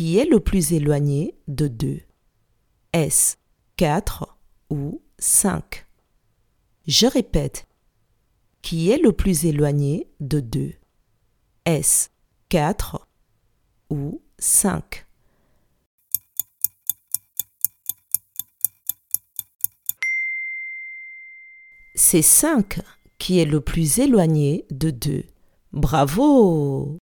Qui est le plus éloigné de 2 Est-ce 4 ou 5 Je répète. Qui est le plus éloigné de 2 Est-ce 4 ou 5 C'est 5 qui est le plus éloigné de 2. Bravo!